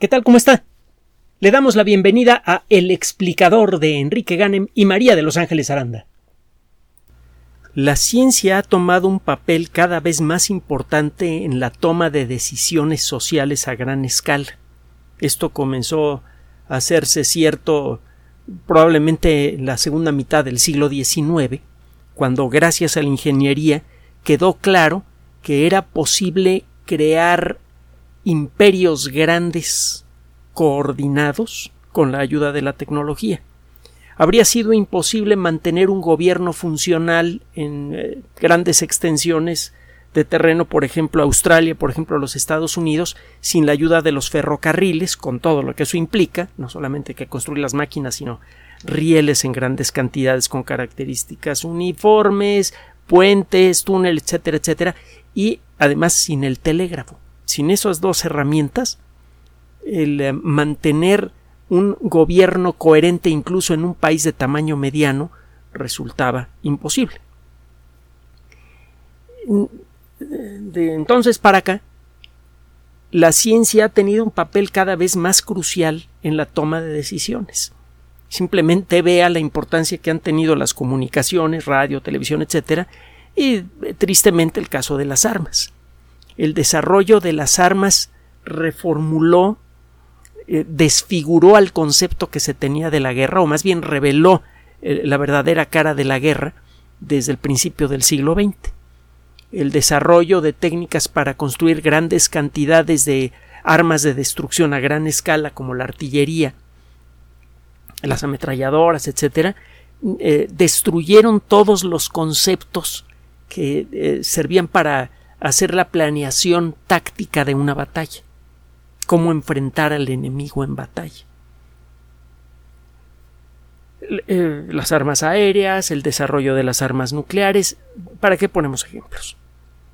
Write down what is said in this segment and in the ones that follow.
¿Qué tal? ¿Cómo está? Le damos la bienvenida a El explicador de Enrique Ganem y María de Los Ángeles Aranda. La ciencia ha tomado un papel cada vez más importante en la toma de decisiones sociales a gran escala. Esto comenzó a hacerse cierto probablemente en la segunda mitad del siglo XIX, cuando gracias a la ingeniería quedó claro que era posible crear imperios grandes coordinados con la ayuda de la tecnología. Habría sido imposible mantener un gobierno funcional en eh, grandes extensiones de terreno, por ejemplo Australia, por ejemplo los Estados Unidos, sin la ayuda de los ferrocarriles, con todo lo que eso implica, no solamente que construir las máquinas, sino rieles en grandes cantidades con características uniformes, puentes, túneles, etcétera, etcétera, y además sin el telégrafo. Sin esas dos herramientas, el eh, mantener un gobierno coherente incluso en un país de tamaño mediano resultaba imposible. De entonces para acá, la ciencia ha tenido un papel cada vez más crucial en la toma de decisiones. Simplemente vea la importancia que han tenido las comunicaciones, radio, televisión, etcétera, y eh, tristemente el caso de las armas el desarrollo de las armas reformuló, eh, desfiguró al concepto que se tenía de la guerra, o más bien reveló eh, la verdadera cara de la guerra desde el principio del siglo XX. El desarrollo de técnicas para construir grandes cantidades de armas de destrucción a gran escala como la artillería, las ametralladoras, etcétera, eh, destruyeron todos los conceptos que servían para hacer la planeación táctica de una batalla, cómo enfrentar al enemigo en batalla. Las armas aéreas, el desarrollo de las armas nucleares, ¿para qué ponemos ejemplos?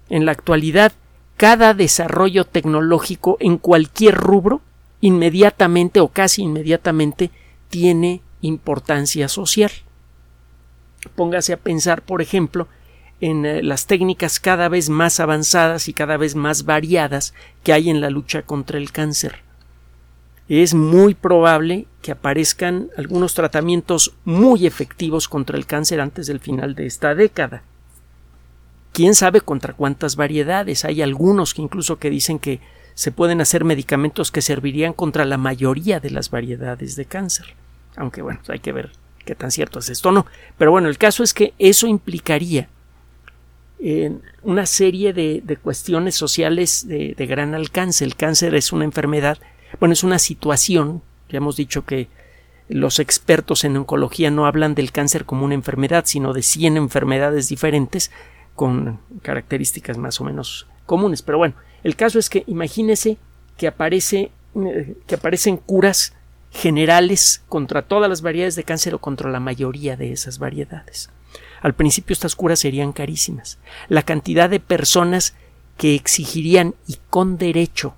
En la actualidad, cada desarrollo tecnológico en cualquier rubro, inmediatamente o casi inmediatamente, tiene importancia social. Póngase a pensar, por ejemplo, en eh, las técnicas cada vez más avanzadas y cada vez más variadas que hay en la lucha contra el cáncer. Es muy probable que aparezcan algunos tratamientos muy efectivos contra el cáncer antes del final de esta década. Quién sabe contra cuántas variedades. Hay algunos que incluso que dicen que se pueden hacer medicamentos que servirían contra la mayoría de las variedades de cáncer. Aunque bueno, hay que ver qué tan cierto es esto o no. Pero bueno, el caso es que eso implicaría una serie de, cuestiones sociales de, gran alcance. El cáncer es una enfermedad, bueno, es una situación, ya hemos dicho que los expertos en oncología no hablan del cáncer como una enfermedad, sino de 100 enfermedades diferentes con características más o menos comunes. Pero bueno, el caso es que imagínese que aparece eh, que aparecen curas generales contra todas las variedades de cáncer o contra la mayoría de esas variedades. Al principio estas curas serían carísimas. La cantidad de personas que exigirían y con derecho,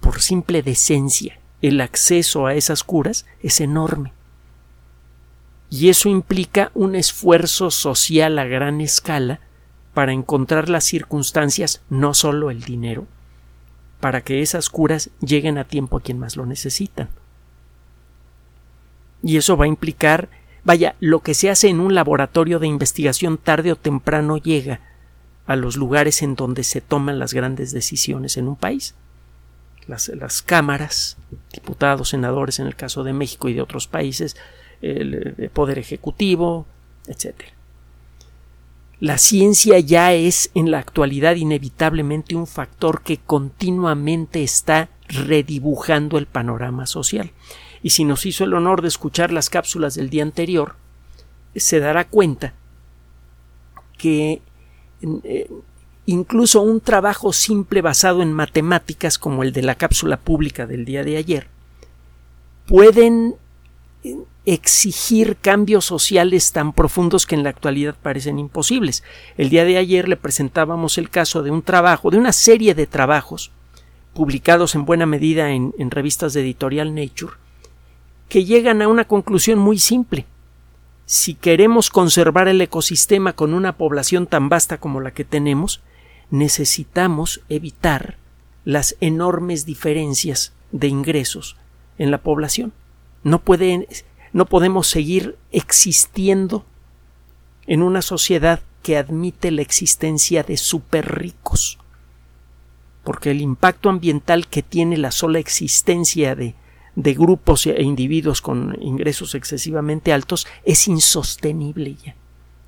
por simple decencia, el acceso a esas curas es enorme. Y eso implica un esfuerzo social a gran escala para encontrar las circunstancias, no solo el dinero, para que esas curas lleguen a tiempo a quien más lo necesitan. Y eso va a implicar Vaya, lo que se hace en un laboratorio de investigación tarde o temprano llega a los lugares en donde se toman las grandes decisiones en un país. Las, cámaras, diputados, senadores en el caso de México y de otros países, el, el Poder Ejecutivo, etc. La ciencia ya es en la actualidad inevitablemente un factor que continuamente está redibujando el panorama social y si nos hizo el honor de escuchar las cápsulas del día anterior, se dará cuenta que eh, incluso un trabajo simple basado en matemáticas como el de la cápsula pública del día de ayer pueden eh, exigir cambios sociales tan profundos que en la actualidad parecen imposibles. El día de ayer le presentábamos el caso de un trabajo, de una serie de trabajos publicados en buena medida en, en revistas de editorial Nature, que llegan a una conclusión muy simple. Si queremos conservar el ecosistema con una población tan vasta como la que tenemos, necesitamos evitar las enormes diferencias de ingresos en la población. No, puede, no podemos seguir existiendo en una sociedad que admite la existencia de super ricos. Porque el impacto ambiental que tiene la sola existencia de, de grupos e individuos con ingresos excesivamente altos es insostenible ya.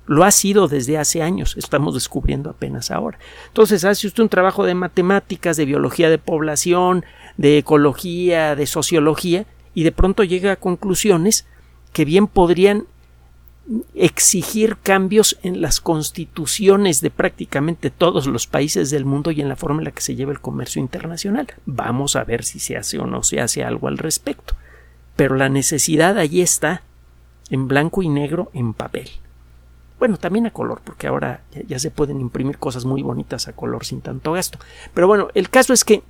Lo ha sido desde hace años, estamos descubriendo apenas ahora. Entonces hace usted un trabajo de matemáticas, de biología de población, de ecología, de sociología, y de pronto llega a conclusiones que bien podrían exigir cambios en las constituciones de prácticamente todos los países del mundo y en la forma en la que se lleva el comercio internacional. Vamos a ver si se hace o no se hace algo al respecto. Pero la necesidad allí está, en blanco y negro, en papel. Bueno, también a color, porque ahora ya, se pueden imprimir cosas muy bonitas a color sin tanto gasto. Pero bueno, el caso es que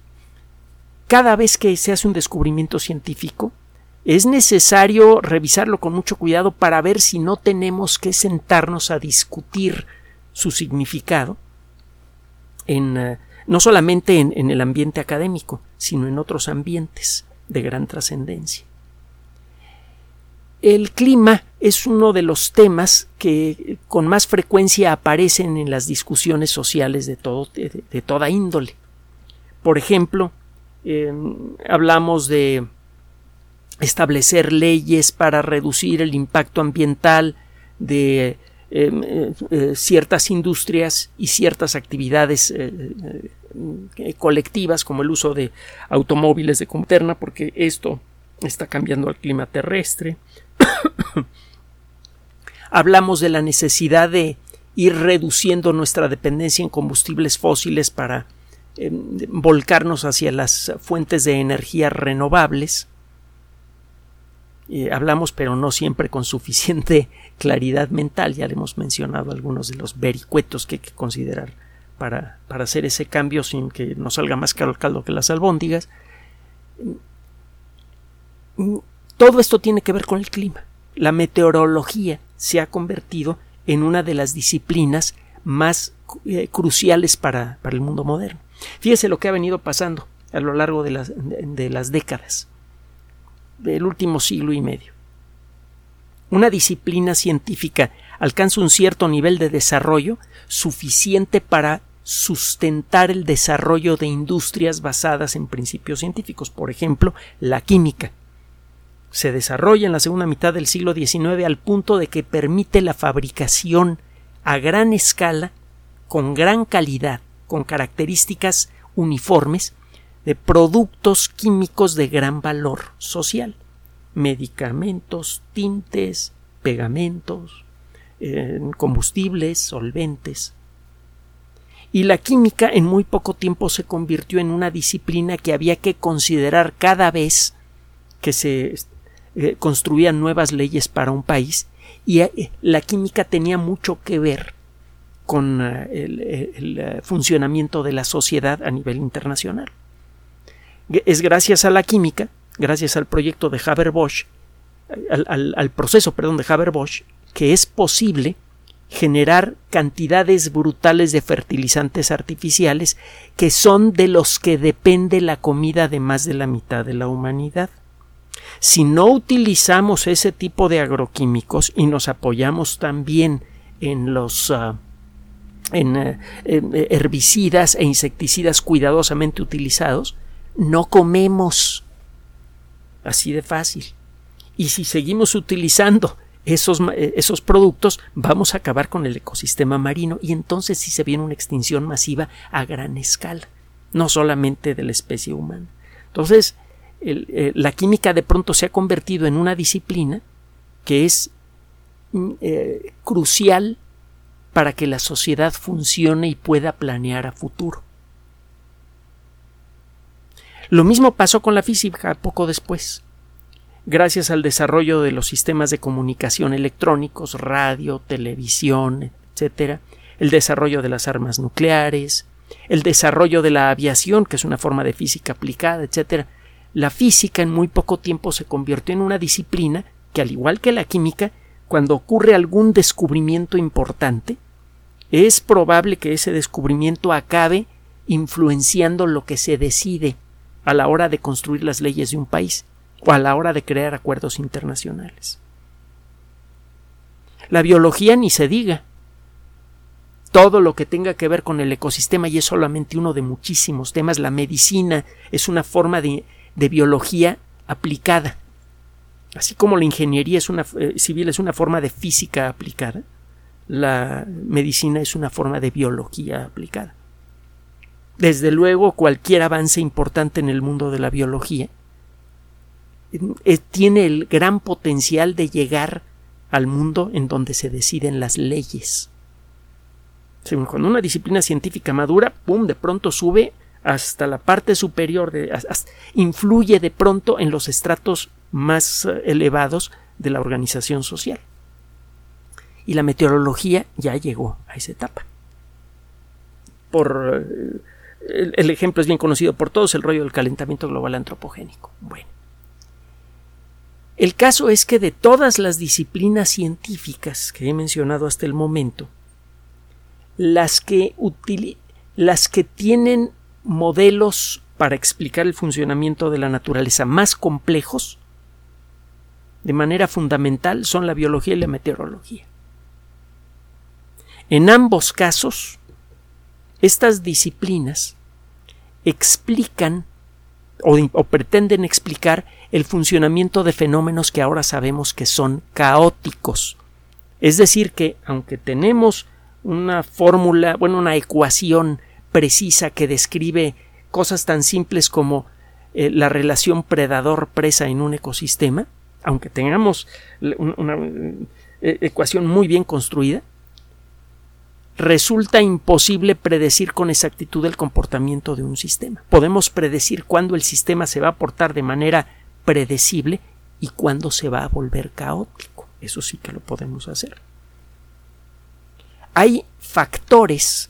cada vez que se hace un descubrimiento científico, es necesario revisarlo con mucho cuidado para ver si no tenemos que sentarnos a discutir su significado en, eh, no solamente en, el ambiente académico, sino en otros ambientes de gran trascendencia. El clima es uno de los temas que con más frecuencia aparecen en las discusiones sociales de, todo, de, toda índole. Por ejemplo, hablamos de establecer leyes para reducir el impacto ambiental de em, eh, eh, ciertas industrias y ciertas actividades eh, colectivas como el uso de automóviles de comterna porque esto está cambiando el clima terrestre. Hablamos de la necesidad de ir reduciendo nuestra dependencia en combustibles fósiles para em, volcarnos hacia las fuentes de energía renovables hablamos, pero no siempre con suficiente claridad mental. Ya le hemos mencionado algunos de los vericuetos que hay que considerar para, para hacer ese cambio sin que nos salga más caro el caldo que las albóndigas. Todo esto tiene que ver con el clima. La meteorología se ha convertido en una de las disciplinas más eh, cruciales para, para, el mundo moderno. Fíjese lo que ha venido pasando a lo largo de las, de las décadas del último siglo y medio. Una disciplina científica alcanza un cierto nivel de desarrollo suficiente para sustentar el desarrollo de industrias basadas en principios científicos, por ejemplo, la química. Se desarrolla en la segunda mitad del siglo XIX al punto de que permite la fabricación a gran escala, con gran calidad, con características uniformes, de productos químicos de gran valor social, medicamentos, tintes, pegamentos, eh, combustibles, solventes. Y la química en muy poco tiempo se convirtió en una disciplina que había que considerar cada vez que se eh, construían nuevas leyes para un país. Y eh, la química tenía mucho que ver con el funcionamiento de la sociedad a nivel internacional es gracias a la química, gracias al proyecto de Haber-Bosch, al, proceso, perdón, de Haber-Bosch, que es posible generar cantidades brutales de fertilizantes artificiales que son de los que depende la comida de más de la mitad de la humanidad. Si no utilizamos ese tipo de agroquímicos y nos apoyamos también en los ah, en, eh, herbicidas e insecticidas cuidadosamente utilizados, no comemos. Así de fácil. Y si seguimos utilizando esos, eh, esos, productos, vamos a acabar con el ecosistema marino y entonces sí se viene una extinción masiva a gran escala, no solamente de la especie humana. Entonces, eh, la química de pronto se ha convertido en una disciplina que es mm, eh, crucial para que la sociedad funcione y pueda planear a futuro. Lo mismo pasó con la física poco después. Gracias al desarrollo de los sistemas de comunicación electrónicos, radio, televisión, etc., el desarrollo de las armas nucleares, el desarrollo de la aviación, que es una forma de física aplicada, etc., la física en muy poco tiempo se convirtió en una disciplina que, al igual que la química, cuando ocurre algún descubrimiento importante, es probable que ese descubrimiento acabe influenciando lo que se decide a la hora de construir las leyes de un país o a la hora de crear acuerdos internacionales. La biología ni se diga. Todo lo que tenga que ver con el ecosistema y es solamente uno de muchísimos temas. La medicina es una forma de, biología aplicada. Así como la ingeniería eh, civil es una forma de física aplicada, la medicina es una forma de biología aplicada. Desde luego, cualquier avance importante en el mundo de la biología eh, tiene el gran potencial de llegar al mundo en donde se deciden las leyes. Cuando una disciplina científica madura, ¡pum!, de pronto sube hasta la parte superior, de, influye de pronto en los estratos más eh, elevados de la organización social. Y la meteorología ya llegó a esa etapa. Por el, ejemplo es bien conocido por todos, el rollo del calentamiento global antropogénico. Bueno. El caso es que de todas las disciplinas científicas que he mencionado hasta el momento, las que, las que tienen modelos para explicar el funcionamiento de la naturaleza más complejos, de manera fundamental, son la biología y la meteorología. En ambos casos, estas disciplinas explican o, pretenden explicar el funcionamiento de fenómenos que ahora sabemos que son caóticos. Es decir, que aunque tenemos una fórmula, bueno, una ecuación precisa que describe cosas tan simples como eh, la relación predador-presa en un ecosistema, aunque tengamos una eh, ecuación muy bien construida, resulta imposible predecir con exactitud el comportamiento de un sistema. Podemos predecir cuándo el sistema se va a portar de manera predecible y cuándo se va a volver caótico. Eso sí que lo podemos hacer. Hay factores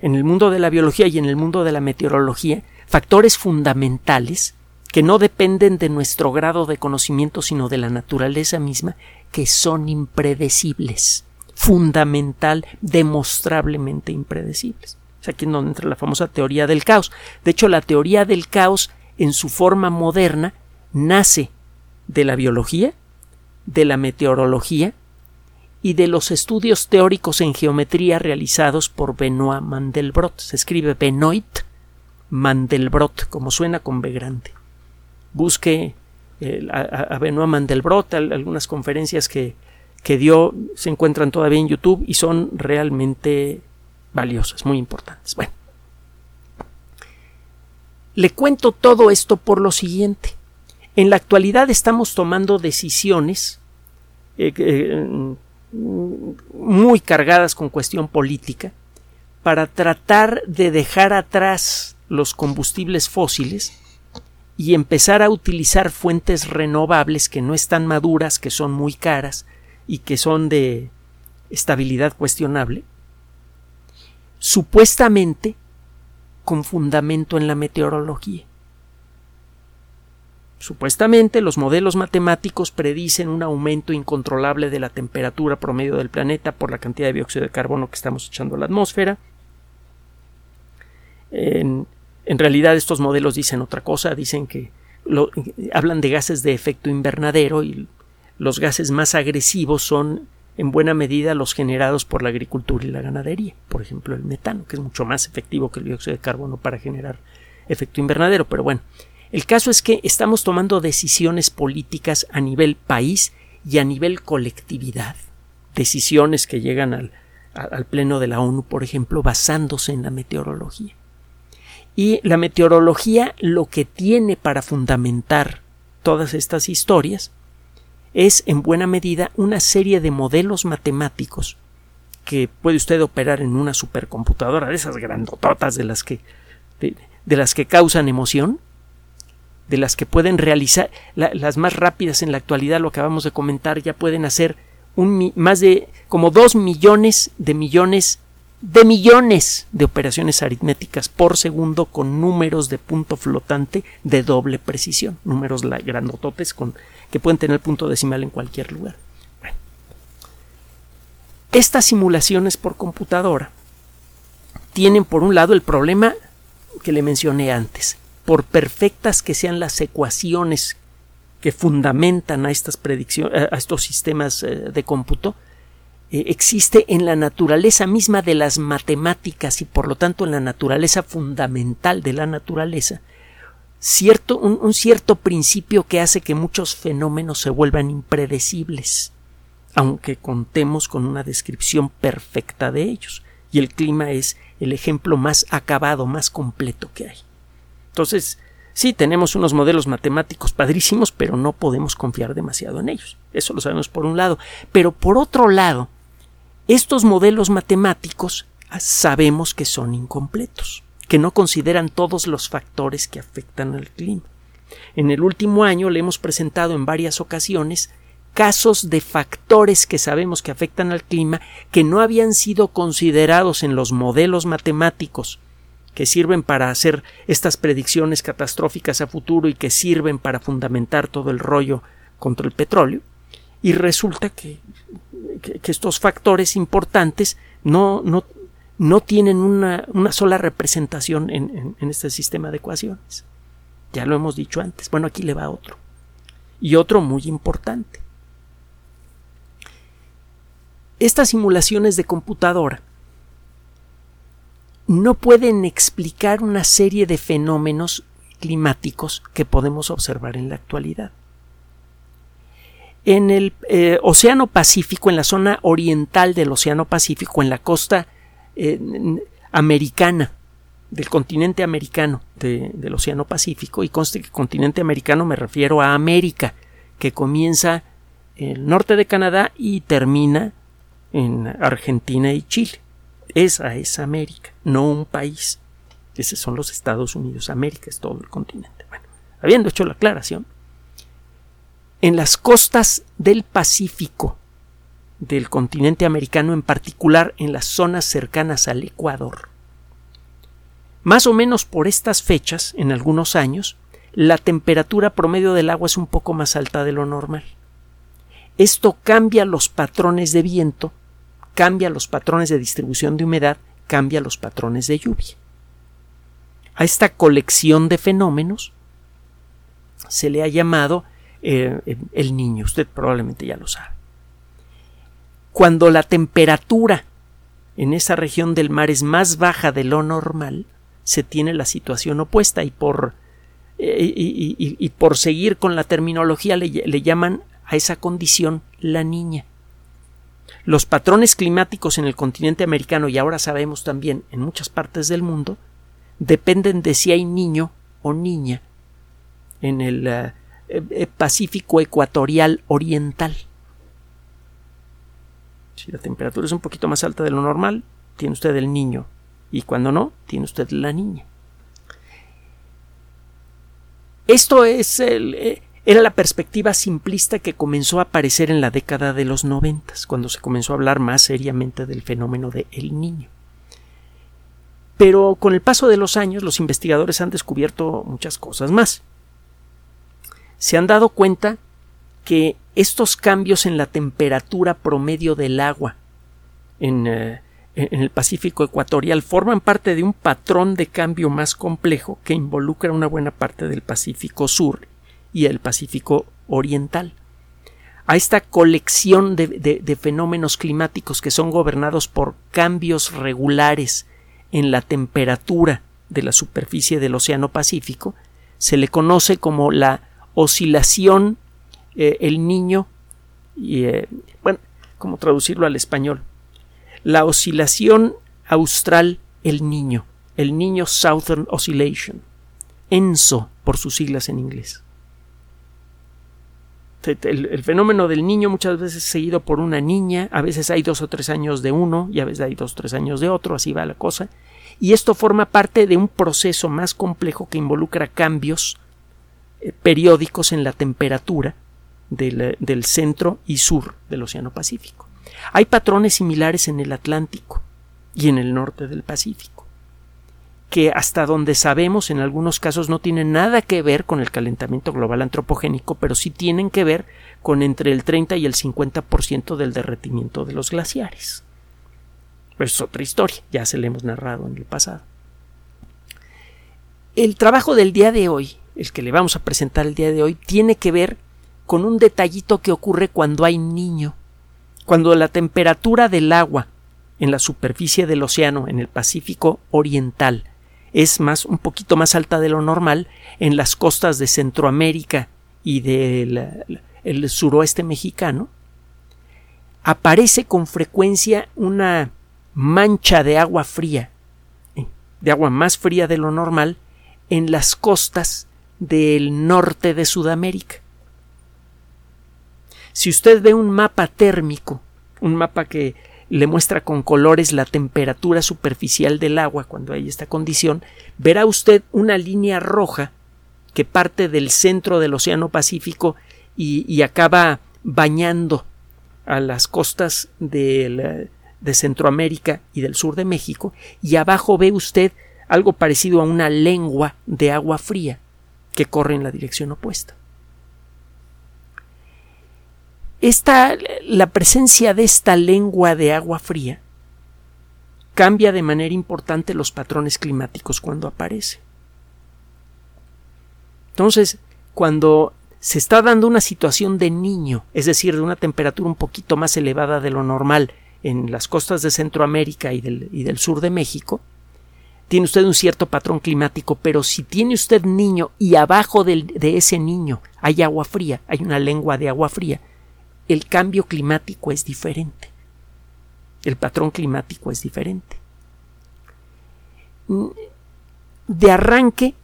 en el mundo de la biología y en el mundo de la meteorología, factores fundamentales que no dependen de nuestro grado de conocimiento, sino de la naturaleza misma, que son impredecibles fundamental, demostrablemente impredecibles. Es aquí donde entra la famosa teoría del caos. De hecho, la teoría del caos, en su forma moderna, nace de la biología, de la meteorología y de los estudios teóricos en geometría realizados por Benoit Mandelbrot. Se escribe Benoit Mandelbrot, como suena con B. Busque eh, a, Benoit Mandelbrot, algunas conferencias que que dio se encuentran todavía en YouTube y son realmente valiosas, muy importantes. Bueno, le cuento todo esto por lo siguiente. En la actualidad estamos tomando decisiones eh, eh, muy cargadas con cuestión política para tratar de dejar atrás los combustibles fósiles y empezar a utilizar fuentes renovables que no están maduras, que son muy caras, y que son de estabilidad cuestionable, supuestamente con fundamento en la meteorología. Supuestamente los modelos matemáticos predicen un aumento incontrolable de la temperatura promedio del planeta por la cantidad de dióxido de carbono que estamos echando a la atmósfera. En, realidad estos modelos dicen otra cosa, dicen que hablan de gases de efecto invernadero y los gases más agresivos son en buena medida los generados por la agricultura y la ganadería, por ejemplo el metano, que es mucho más efectivo que el dióxido de carbono para generar efecto invernadero, pero bueno, el caso es que estamos tomando decisiones políticas a nivel país y a nivel colectividad, decisiones que llegan al, pleno de la ONU, por ejemplo, basándose en la meteorología. Y la meteorología lo que tiene para fundamentar todas estas historias es en buena medida una serie de modelos matemáticos que puede usted operar en una supercomputadora de esas grandototas de las que de, las que causan emoción de las que pueden realizar las más rápidas en la actualidad lo acabamos de comentar ya pueden hacer un, más de como dos millones de millones de millones de operaciones aritméticas por segundo con números de punto flotante de doble precisión, números grandototes con, que pueden tener punto decimal en cualquier lugar. Estas simulaciones por computadora tienen por un lado el problema que le mencioné antes, por perfectas que sean las ecuaciones que fundamentan a estas a estos sistemas eh, de cómputo, eh, existe en la naturaleza misma de las matemáticas y por lo tanto en la naturaleza fundamental de la naturaleza, cierto, un, cierto principio que hace que muchos fenómenos se vuelvan impredecibles, aunque contemos con una descripción perfecta de ellos. Y el clima es el ejemplo más acabado, más completo que hay. Entonces, sí, tenemos unos modelos matemáticos padrísimos, pero no podemos confiar demasiado en ellos. Eso lo sabemos por un lado. Pero por otro lado, estos modelos matemáticos sabemos que son incompletos que no consideran todos los factores que afectan al clima. En el último año le hemos presentado en varias ocasiones casos de factores que sabemos que afectan al clima que no habían sido considerados en los modelos matemáticos que sirven para hacer estas predicciones catastróficas a futuro y que sirven para fundamentar todo el rollo contra el petróleo. Y resulta que, que, estos factores importantes no, no, no tienen una, sola representación en, este sistema de ecuaciones. Ya lo hemos dicho antes. Bueno, aquí le va otro. Y otro muy importante. Estas simulaciones de computadora no pueden explicar una serie de fenómenos climáticos que podemos observar en la actualidad. En el eh, Océano Pacífico, en la zona oriental del Océano Pacífico, en la costa americana, del continente americano del Océano Pacífico, y conste que continente americano me refiero a América, que comienza en el norte de Canadá y termina en Argentina y Chile. Esa es América, no un país. Esos son los Estados Unidos. América es todo el continente. Bueno, habiendo hecho la aclaración, en las costas del Pacífico del continente americano, en particular en las zonas cercanas al Ecuador. Más o menos por estas fechas, en algunos años, la temperatura promedio del agua es un poco más alta de lo normal. Esto cambia los patrones de viento, cambia los patrones de distribución de humedad, cambia los patrones de lluvia. A esta colección de fenómenos se le ha llamado eh, el niño. Usted probablemente ya lo sabe cuando la temperatura en esa región del mar es más baja de lo normal, se tiene la situación opuesta y por, eh, y, por seguir con la terminología le, llaman a esa condición la niña. Los patrones climáticos en el continente americano y ahora sabemos también en muchas partes del mundo dependen de si hay niño o niña en el eh, eh, Pacífico ecuatorial oriental. Si la temperatura es un poquito más alta de lo normal, tiene usted el niño. Y cuando no, tiene usted la niña. Esto es el, eh, era la perspectiva simplista que comenzó a aparecer en la década de los noventas, cuando se comenzó a hablar más seriamente del fenómeno del el niño. Pero con el paso de los años los investigadores han descubierto muchas cosas más. Se han dado cuenta que estos cambios en la temperatura promedio del agua eh, en, el Pacífico ecuatorial forman parte de un patrón de cambio más complejo que involucra una buena parte del Pacífico Sur y el Pacífico Oriental. A esta colección de fenómenos climáticos que son gobernados por cambios regulares en la temperatura de la superficie del Océano Pacífico se le conoce como la oscilación eh, el niño y, eh, bueno, ¿cómo traducirlo al español? La oscilación austral el niño, el niño Southern Oscillation, ENSO por sus siglas en inglés. El, fenómeno del niño muchas veces es seguido por una niña, a veces hay dos o tres años de uno y a veces hay dos o tres años de otro, así va la cosa, y esto forma parte de un proceso más complejo que involucra cambios eh, periódicos en la temperatura del, centro y sur del Océano Pacífico. Hay patrones similares en el Atlántico y en el norte del Pacífico, que hasta donde sabemos en algunos casos no tienen nada que ver con el calentamiento global antropogénico, pero sí tienen que ver con entre el 30 y el 50% del derretimiento de los glaciares. Pero es otra historia, ya se le hemos narrado en el pasado. El trabajo del día de hoy, el que le vamos a presentar el día de hoy, tiene que ver con un detallito que ocurre cuando hay niño, cuando la temperatura del agua en la superficie del océano en el Pacífico Oriental es más un poquito más alta de lo normal en las costas de Centroamérica y del suroeste mexicano, aparece con frecuencia una mancha de agua fría, de agua más fría de lo normal, en las costas del norte de Sudamérica. Si usted ve un mapa térmico, un mapa que le muestra con colores la temperatura superficial del agua cuando hay esta condición, verá usted una línea roja que parte del centro del Océano Pacífico y, acaba bañando a las costas de, Centroamérica y del sur de México, y abajo ve usted algo parecido a una lengua de agua fría que corre en la dirección opuesta. Esta, la presencia de esta lengua de agua fría cambia de manera importante los patrones climáticos cuando aparece. Entonces, cuando se está dando una situación de niño, es decir, de una temperatura un poquito más elevada de lo normal en las costas de Centroamérica y del, y del sur de México, tiene usted un cierto patrón climático, pero si tiene usted niño y abajo de ese niño hay agua fría, hay una lengua de agua fría, el cambio climático es diferente. El patrón climático es diferente. De arranque,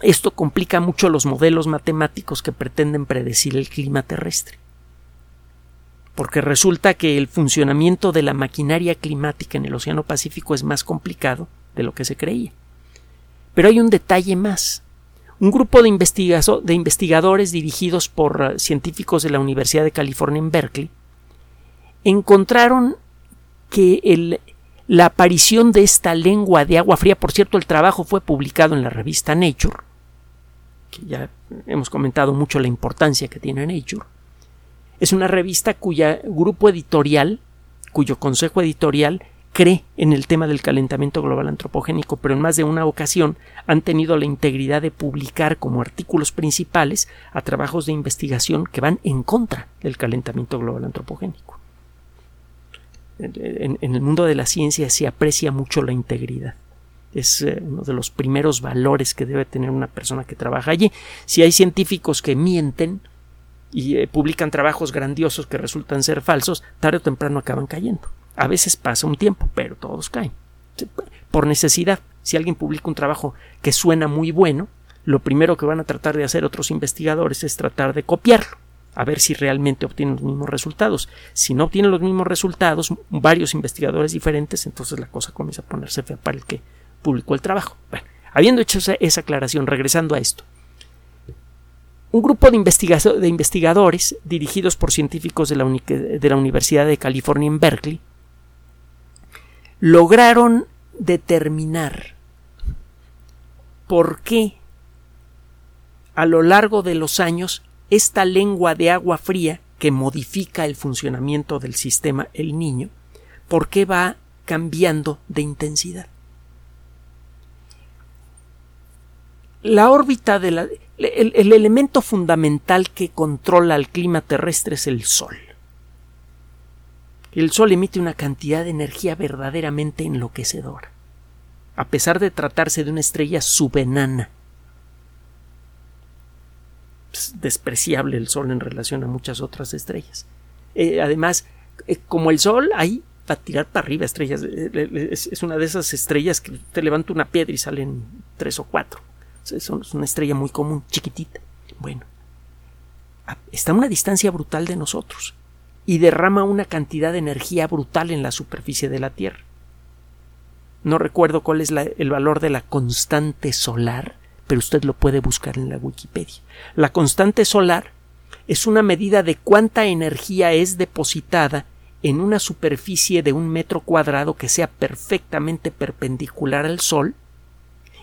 esto complica mucho los modelos matemáticos que pretenden predecir el clima terrestre. Porque resulta que el funcionamiento de la maquinaria climática en el Océano Pacífico es más complicado de lo que se creía. Pero hay un detalle más un grupo de, investigadores dirigidos por eh, científicos de la Universidad de California en Berkeley encontraron que la aparición de esta lengua de agua fría, por cierto, el trabajo fue publicado en la revista Nature, que ya hemos comentado mucho la importancia que tiene Nature, es una revista cuya grupo editorial, cuyo consejo editorial cree en el tema del calentamiento global antropogénico, pero en más de una ocasión han tenido la integridad de publicar como artículos principales a trabajos de investigación que van en contra del calentamiento global antropogénico. En, el mundo de la ciencia se aprecia mucho la integridad. Es eh, uno de los primeros valores que debe tener una persona que trabaja allí. Si hay científicos que mienten y eh, publican trabajos grandiosos que resultan ser falsos, tarde o temprano acaban cayendo. A veces pasa un tiempo, pero todos caen. Por necesidad. Si alguien publica un trabajo que suena muy bueno, lo primero que van a tratar de hacer otros investigadores es tratar de copiarlo, a ver si realmente obtienen los mismos resultados. Si no obtienen los mismos resultados, varios investigadores diferentes, entonces la cosa comienza a ponerse fea para el que publicó el trabajo. Bueno, habiendo hecho esa, aclaración, regresando a esto. Un grupo de, de investigadores dirigidos por científicos de la, de la Universidad de California en Berkeley lograron determinar por qué a lo largo de los años esta lengua de agua fría que modifica el funcionamiento del sistema el niño, por qué va cambiando de intensidad. La órbita de la, el, el elemento fundamental que controla el clima terrestre es el Sol. El Sol emite una cantidad de energía verdaderamente enloquecedora, a pesar de tratarse de una estrella subenana. Es despreciable el Sol en relación a muchas otras estrellas. Eh, además, eh, como el Sol, ahí va a tirar para arriba estrellas. Eh, es, una de esas estrellas que te levanta una piedra y salen tres o cuatro. Es una estrella muy común, chiquitita. Bueno, está a una distancia brutal de nosotros y derrama una cantidad de energía brutal en la superficie de la Tierra. No recuerdo cuál es el valor de la constante solar, pero usted lo puede buscar en la Wikipedia. La constante solar es una medida de cuánta energía es depositada en una superficie de un metro cuadrado que sea perfectamente perpendicular al Sol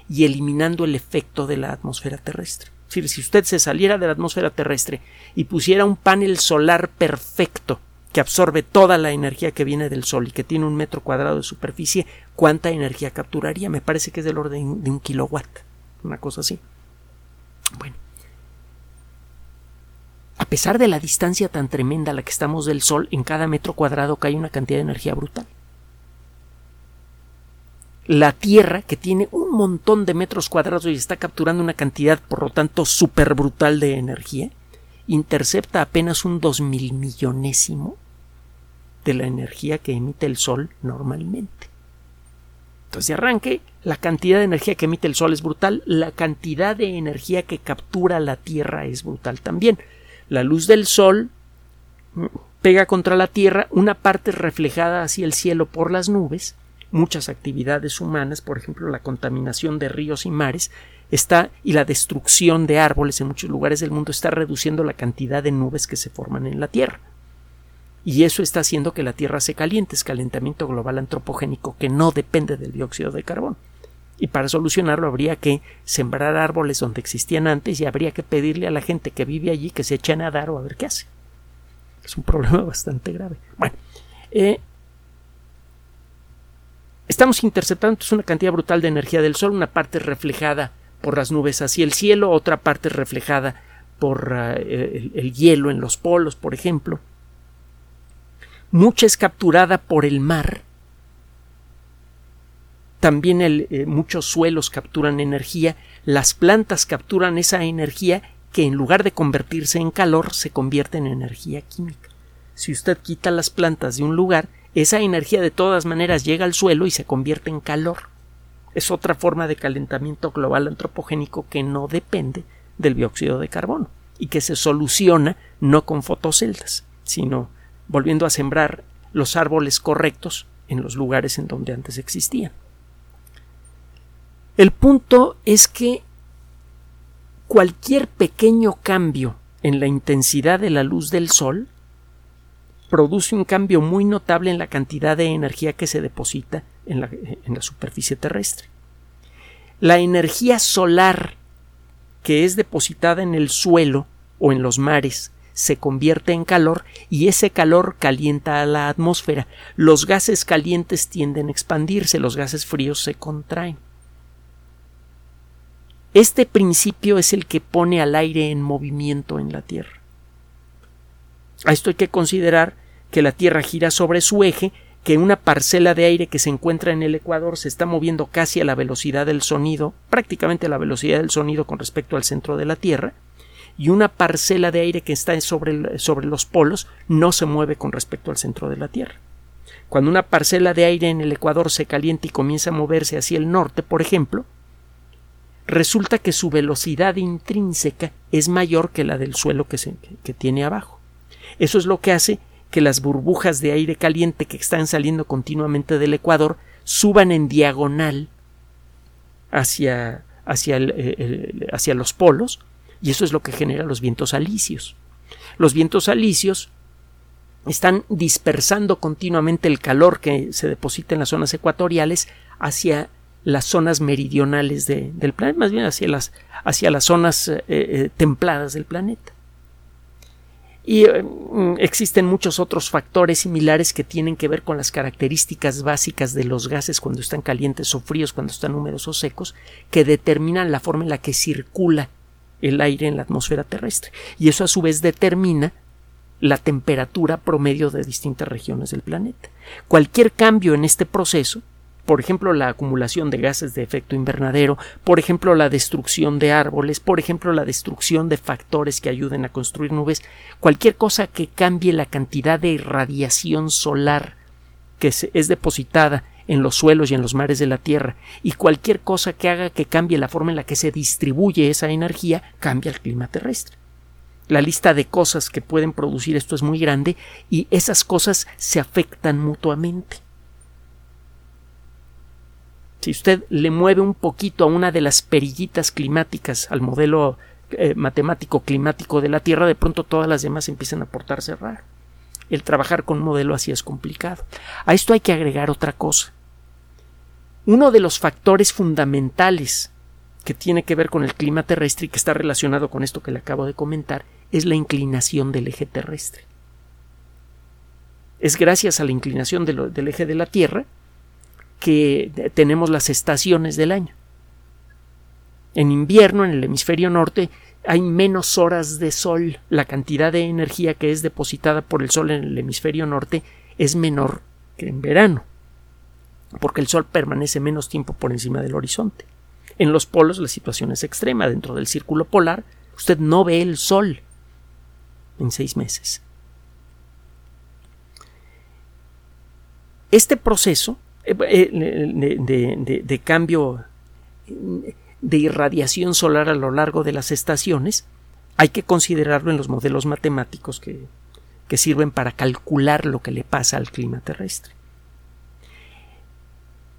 y eliminando el efecto de la atmósfera terrestre si usted se saliera de la atmósfera terrestre y pusiera un panel solar perfecto que absorbe toda la energía que viene del Sol y que tiene un metro cuadrado de superficie, ¿cuánta energía capturaría? Me parece que es del orden de un kilowatt, una cosa así. Bueno, a pesar de la distancia tan tremenda a la que estamos del Sol, en cada metro cuadrado cae una cantidad de energía brutal. La Tierra, que tiene un montón de metros cuadrados y está capturando una cantidad, por lo tanto, súper brutal de energía, intercepta apenas un dos mil millonésimo de la energía que emite el Sol normalmente. Entonces, de arranque, la cantidad de energía que emite el Sol es brutal, la cantidad de energía que captura la Tierra es brutal también. La luz del Sol pega contra la Tierra, una parte reflejada hacia el cielo por las nubes, muchas actividades humanas, por ejemplo la contaminación de ríos y mares, está y la destrucción de árboles en muchos lugares del mundo está reduciendo la cantidad de nubes que se forman en la Tierra. Y eso está haciendo que la Tierra se caliente, es calentamiento global antropogénico que no depende del dióxido de carbono. Y para solucionarlo habría que sembrar árboles donde existían antes y habría que pedirle a la gente que vive allí que se eche a nadar o a ver qué hace. Es un problema bastante grave. Bueno, eh, estamos interceptando una cantidad brutal de energía del Sol, una parte reflejada por las nubes hacia el cielo, otra parte reflejada por eh, el, hielo en los polos, por ejemplo. Mucha es capturada por el mar. También eh, muchos suelos capturan energía. Las plantas capturan esa energía que en lugar de convertirse en calor se convierte en energía química. Si usted quita las plantas de un lugar, esa energía de todas maneras llega al suelo y se convierte en calor es otra forma de calentamiento global antropogénico que no depende del dióxido de carbono y que se soluciona no con fotoceldas, sino volviendo a sembrar los árboles correctos en los lugares en donde antes existían. El punto es que cualquier pequeño cambio en la intensidad de la luz del Sol produce un cambio muy notable en la cantidad de energía que se deposita en la, superficie terrestre. La energía solar que es depositada en el suelo o en los mares se convierte en calor y ese calor calienta a la atmósfera. Los gases calientes tienden a expandirse, los gases fríos se contraen. Este principio es el que pone al aire en movimiento en la Tierra. A esto hay que considerar que la Tierra gira sobre su eje que una parcela de aire que se encuentra en el ecuador se está moviendo casi a la velocidad del sonido, prácticamente a la velocidad del sonido con respecto al centro de la Tierra, y una parcela de aire que está sobre, sobre los polos no se mueve con respecto al centro de la Tierra. Cuando una parcela de aire en el ecuador se calienta y comienza a moverse hacia el norte, por ejemplo, resulta que su velocidad intrínseca es mayor que la del suelo que, se, que tiene abajo. Eso es lo que hace que las burbujas de aire caliente que están saliendo continuamente del Ecuador suban en diagonal hacia, eh, hacia los polos y eso es lo que genera los vientos alisios. Los vientos alisios están dispersando continuamente el calor que se deposita en las zonas ecuatoriales hacia las zonas meridionales del planeta, más bien hacia las, hacia las zonas eh, eh, templadas del planeta. Y mm, existen muchos otros factores similares que tienen que ver con las características básicas de los gases cuando están calientes o fríos, cuando están húmedos o secos, que determinan la forma en la que circula el aire en la atmósfera terrestre. Y eso a su vez determina la temperatura promedio de distintas regiones del planeta. Cualquier cambio en este proceso por ejemplo la acumulación de gases de efecto invernadero, por ejemplo la destrucción de árboles, por ejemplo la destrucción de factores que ayuden a construir nubes, cualquier cosa que cambie la cantidad de irradiación solar que es depositada en los suelos y en los mares de la Tierra, y cualquier cosa que haga que cambie la forma en la que se distribuye esa energía, cambia el clima terrestre. La lista de cosas que pueden producir esto es muy grande y esas cosas se afectan mutuamente. Si usted le mueve un poquito a una de las perillitas climáticas al modelo eh, matemático climático de la Tierra, de pronto todas las demás empiezan a portarse raro. El trabajar con un modelo así es complicado. A esto hay que agregar otra cosa. Uno de los factores fundamentales que tiene que ver con el clima terrestre y que está relacionado con esto que le acabo de comentar es la inclinación del eje terrestre. Es gracias a la inclinación del eje de la Tierra que tenemos las estaciones del año. En invierno, en el hemisferio norte, hay menos horas de sol. La cantidad de energía que es depositada por el sol en el hemisferio norte es menor que en verano, porque el sol permanece menos tiempo por encima del horizonte. En los polos la situación es extrema. Dentro del círculo polar, usted no ve el sol en seis meses. Este proceso eh, eh, de, cambio de irradiación solar a lo largo de las estaciones hay que considerarlo en los modelos matemáticos que, que sirven para calcular lo que le pasa al clima terrestre.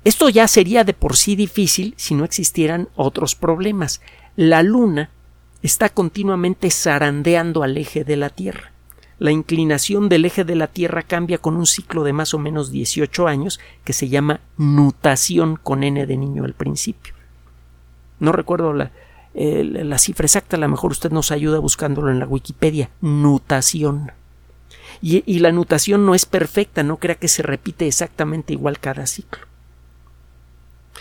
Esto ya sería de por sí difícil si no existieran otros problemas. La Luna está continuamente zarandeando al eje de la Tierra la inclinación del eje de la Tierra cambia con un ciclo de más o menos 18 años que se llama nutación con n de niño al principio. No recuerdo la, la cifra exacta, a lo mejor usted nos ayuda buscándolo en la Wikipedia. Nutación. Y, y la nutación no es perfecta, no crea que se repite exactamente igual cada ciclo.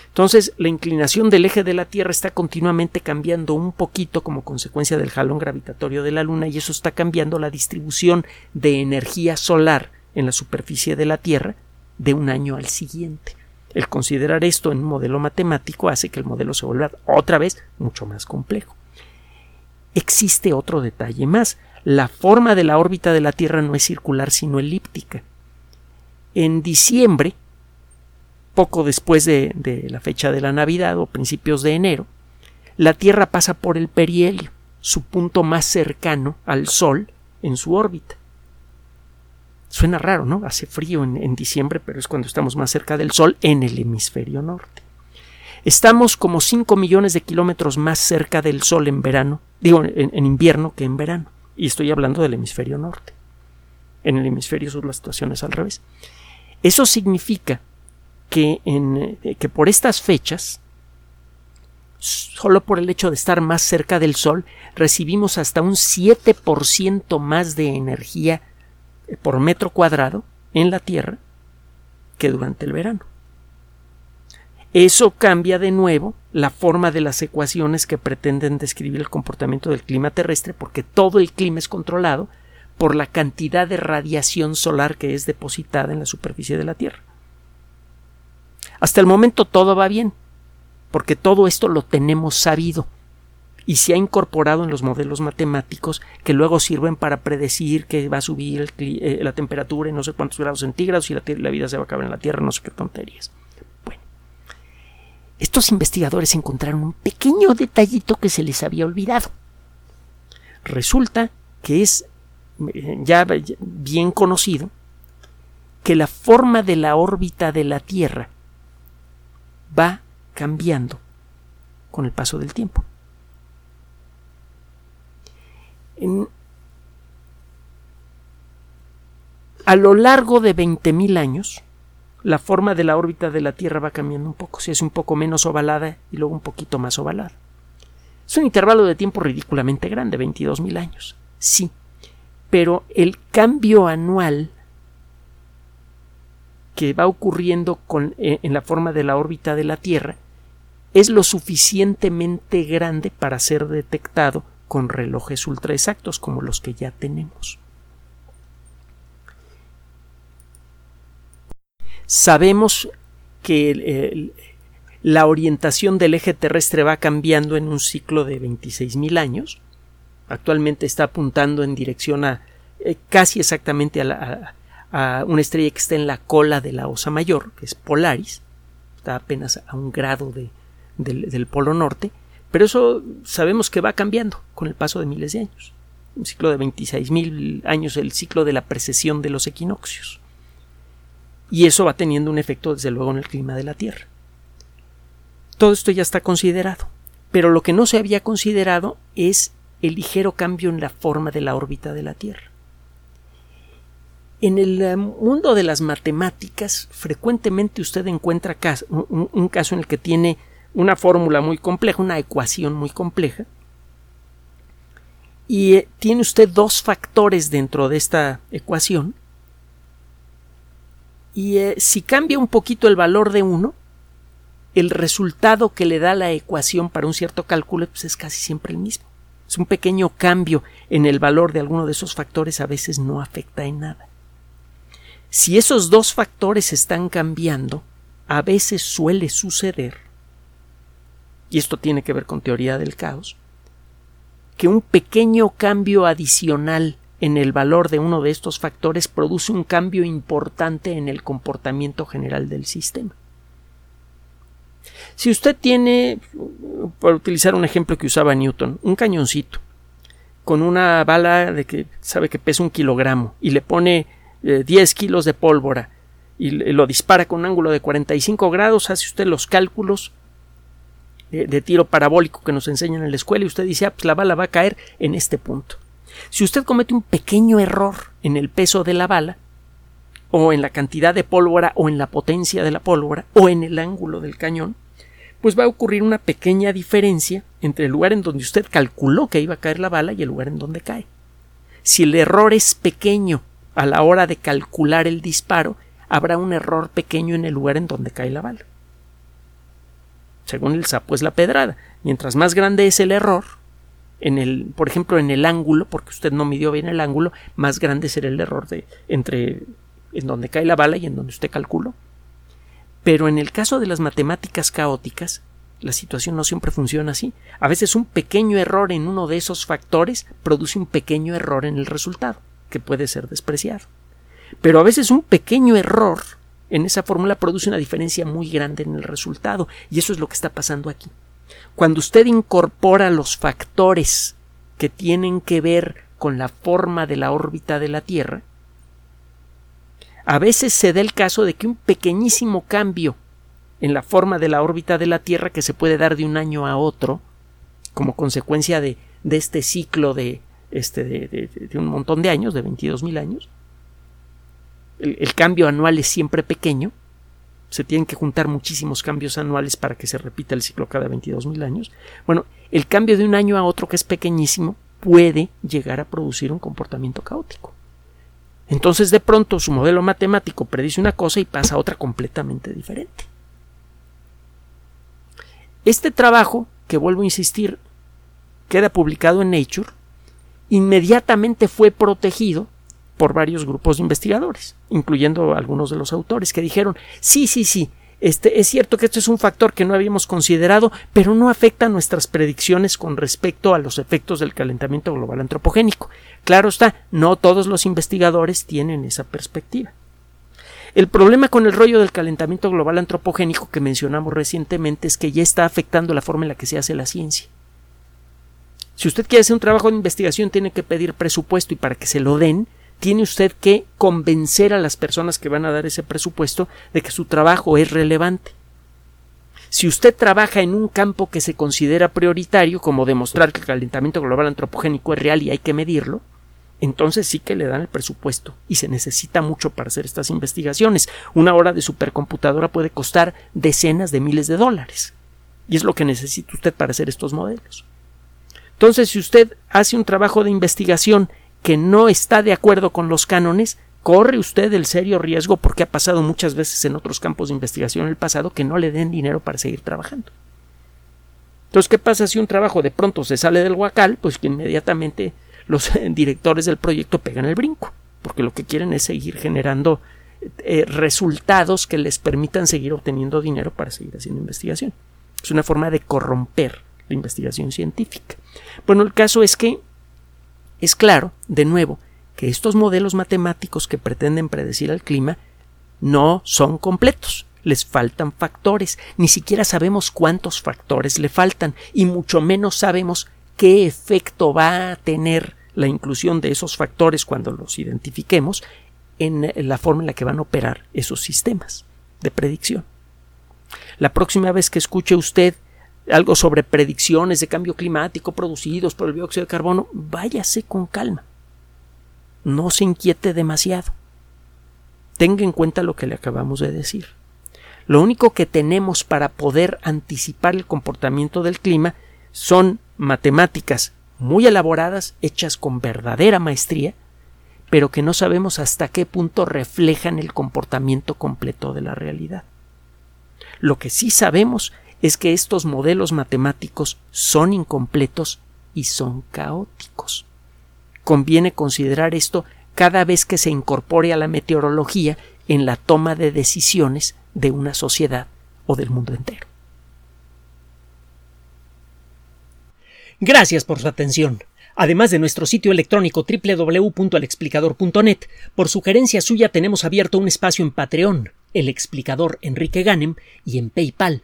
Entonces, la inclinación del eje de la Tierra está continuamente cambiando un poquito como consecuencia del jalón gravitatorio de la Luna y eso está cambiando la distribución de energía solar en la superficie de la Tierra de un año al siguiente. El considerar esto en un modelo matemático hace que el modelo se vuelva otra vez mucho más complejo. Existe otro detalle más. La forma de la órbita de la Tierra no es circular sino elíptica. En diciembre poco después de, la fecha de la Navidad o principios de enero, la Tierra pasa por el perihelio, su punto más cercano al Sol en su órbita. Suena raro, ¿no? Hace frío en, diciembre, pero es cuando estamos más cerca del Sol en el hemisferio norte. Estamos como 5 millones de kilómetros más cerca del Sol en verano, digo, en, invierno que en verano. Y estoy hablando del hemisferio norte. En el hemisferio sur la situación es al revés. Eso significa eh, que por estas fechas, solo por el hecho de estar más cerca del Sol, recibimos hasta un 7% más de energía eh, por metro cuadrado en la Tierra que durante el verano. Eso cambia de nuevo la forma de las ecuaciones que pretenden describir el comportamiento del clima terrestre porque todo el clima es controlado por la cantidad de radiación solar que es depositada en la superficie de la Tierra. Hasta el momento todo va bien, porque todo esto lo tenemos sabido y se ha incorporado en los modelos matemáticos que luego sirven para predecir que va a subir eh, la temperatura en no sé cuántos grados centígrados y la, vida se va a acabar en la Tierra, no sé qué tonterías. Bueno, estos investigadores encontraron un pequeño detallito que se les había olvidado. Resulta que es eh, ya bien conocido que la forma de la órbita de la Tierra va cambiando con el paso del tiempo. a lo largo de 20.000 años, la forma de la órbita de la Tierra va cambiando un poco, se hace un poco menos ovalada y luego un poquito más ovalada. Es un intervalo de tiempo ridículamente grande, 22.000 años. Sí, pero el cambio anual que va ocurriendo con, eh, en la forma de la órbita de la Tierra es lo suficientemente grande para ser detectado con relojes ultra exactos como los que ya tenemos. Sabemos que la orientación del eje terrestre va cambiando en un ciclo de 26.000 años. Actualmente está apuntando en dirección a eh, casi exactamente a la, a una estrella que está en la cola de la Osa Mayor, que es Polaris, está apenas a un grado de, del, polo norte, pero eso sabemos que va cambiando con el paso de miles de años. Un ciclo de 26.000 años, el ciclo de la precesión de los equinoccios. Y eso va teniendo un efecto, desde luego, en el clima de la Tierra. Todo esto ya está considerado, pero lo que no se había considerado es el ligero cambio en la forma de la órbita de la Tierra. En el eh, mundo de las matemáticas, frecuentemente usted encuentra un caso en el que tiene una fórmula muy compleja, una ecuación muy compleja, y eh, tiene usted dos factores dentro de esta ecuación Y eh, si cambia un poquito el valor de uno, el resultado que le da la ecuación para un cierto cálculo pues, es casi siempre el mismo. Es un pequeño cambio en el valor de alguno de esos factores a veces no afecta en nada. Si esos dos factores están cambiando, a veces suele suceder, y esto tiene que ver con teoría del caos, que un pequeño cambio adicional en el valor de uno de estos factores produce un cambio importante en el comportamiento general del sistema. Si usted tiene, por utilizar un ejemplo que usaba Newton, un cañoncito con una bala de que sabe que pesa un kilogramo y le pone 10 eh, kilos de pólvora y lo dispara con un ángulo de 45 grados, hace usted los cálculos de, tiro parabólico que nos enseñan en la escuela y usted dice, ah, pues la bala va a caer en este punto. Si usted comete un pequeño error en el peso de la bala, o en la cantidad de pólvora, o en la potencia de la pólvora, o en el ángulo del cañón, pues va a ocurrir una pequeña diferencia entre el lugar en donde usted calculó que iba a caer la bala y el lugar en donde cae. Si el error es pequeño a la hora de calcular el disparo, habrá un error pequeño en el lugar en donde cae la bala. Según el sapo es la pedrada. Mientras más grande es el error, en el, por ejemplo, en el ángulo, porque usted no midió bien el ángulo, más grande será el error de entre en donde cae la bala y en donde usted calculó. Pero en el caso de las matemáticas caóticas, la situación no siempre funciona así. A veces un pequeño error en uno de esos factores produce un pequeño error en el resultado, que puede ser despreciado. Pero a veces un pequeño error en esa fórmula produce una diferencia muy grande en el resultado, y eso es lo que está pasando aquí. Cuando usted incorpora los factores que tienen que ver con la forma de la órbita de la Tierra, a veces se da el caso de que un pequeñísimo cambio en la forma de la órbita de la Tierra que se puede dar de un año a otro, como consecuencia de, este ciclo de, este, de, un montón de años, de 22.000 años, el, cambio anual es siempre pequeño, se tienen que juntar muchísimos cambios anuales para que se repita el ciclo cada 22.000 años. Bueno, el cambio de un año a otro que es pequeñísimo puede llegar a producir un comportamiento caótico. Entonces de pronto su modelo matemático predice una cosa y pasa a otra completamente diferente. Este trabajo, que vuelvo a insistir, queda publicado en Nature, inmediatamente fue protegido por varios grupos de investigadores, incluyendo algunos de los autores, que dijeron sí, sí, sí, este, es cierto que esto es un factor que no habíamos considerado, pero no afecta nuestras predicciones con respecto a los efectos del calentamiento global antropogénico. Claro está, no todos los investigadores tienen esa perspectiva. El problema con el rollo del calentamiento global antropogénico que mencionamos recientemente es que ya está afectando la forma en la que se hace la ciencia. Si usted quiere hacer un trabajo de investigación, tiene que pedir presupuesto y para que se lo den, tiene usted que convencer a las personas que van a dar ese presupuesto de que su trabajo es relevante. Si usted trabaja en un campo que se considera prioritario, como demostrar que el calentamiento global antropogénico es real y hay que medirlo, entonces sí que le dan el presupuesto y se necesita mucho para hacer estas investigaciones. Una hora de supercomputadora puede costar decenas de miles de dólares. Y es lo que necesita usted para hacer estos modelos. Entonces, si usted hace un trabajo de investigación que no está de acuerdo con los cánones, corre usted el serio riesgo porque ha pasado muchas veces en otros campos de investigación en el pasado que no le den dinero para seguir trabajando. Entonces, ¿qué pasa si un trabajo de pronto se sale del huacal? Pues que inmediatamente los directores del proyecto pegan el brinco, porque lo que quieren es seguir generando eh, resultados que les permitan seguir obteniendo dinero para seguir haciendo investigación. Es una forma de corromper la investigación científica. Bueno, el caso es que es claro, de nuevo, que estos modelos matemáticos que pretenden predecir el clima no son completos. Les faltan factores. Ni siquiera sabemos cuántos factores le faltan y mucho menos sabemos qué efecto va a tener la inclusión de esos factores cuando los identifiquemos en la forma en la que van a operar esos sistemas de predicción. La próxima vez que escuche usted algo sobre predicciones de cambio climático producidos por el dióxido de carbono, váyase con calma. No se inquiete demasiado. Tenga en cuenta lo que le acabamos de decir. Lo único que tenemos para poder anticipar el comportamiento del clima son matemáticas muy elaboradas, hechas con verdadera maestría, pero que no sabemos hasta qué punto reflejan el comportamiento completo de la realidad. Lo que sí sabemos es que estos modelos matemáticos son incompletos y son caóticos. Conviene considerar esto cada vez que se incorpore a la meteorología en la toma de decisiones de una sociedad o del mundo entero. Gracias por su atención. Además de nuestro sitio electrónico www.alexplicador.net, por sugerencia suya tenemos abierto un espacio en Patreon, el explicador Enrique Ganem, y en PayPal,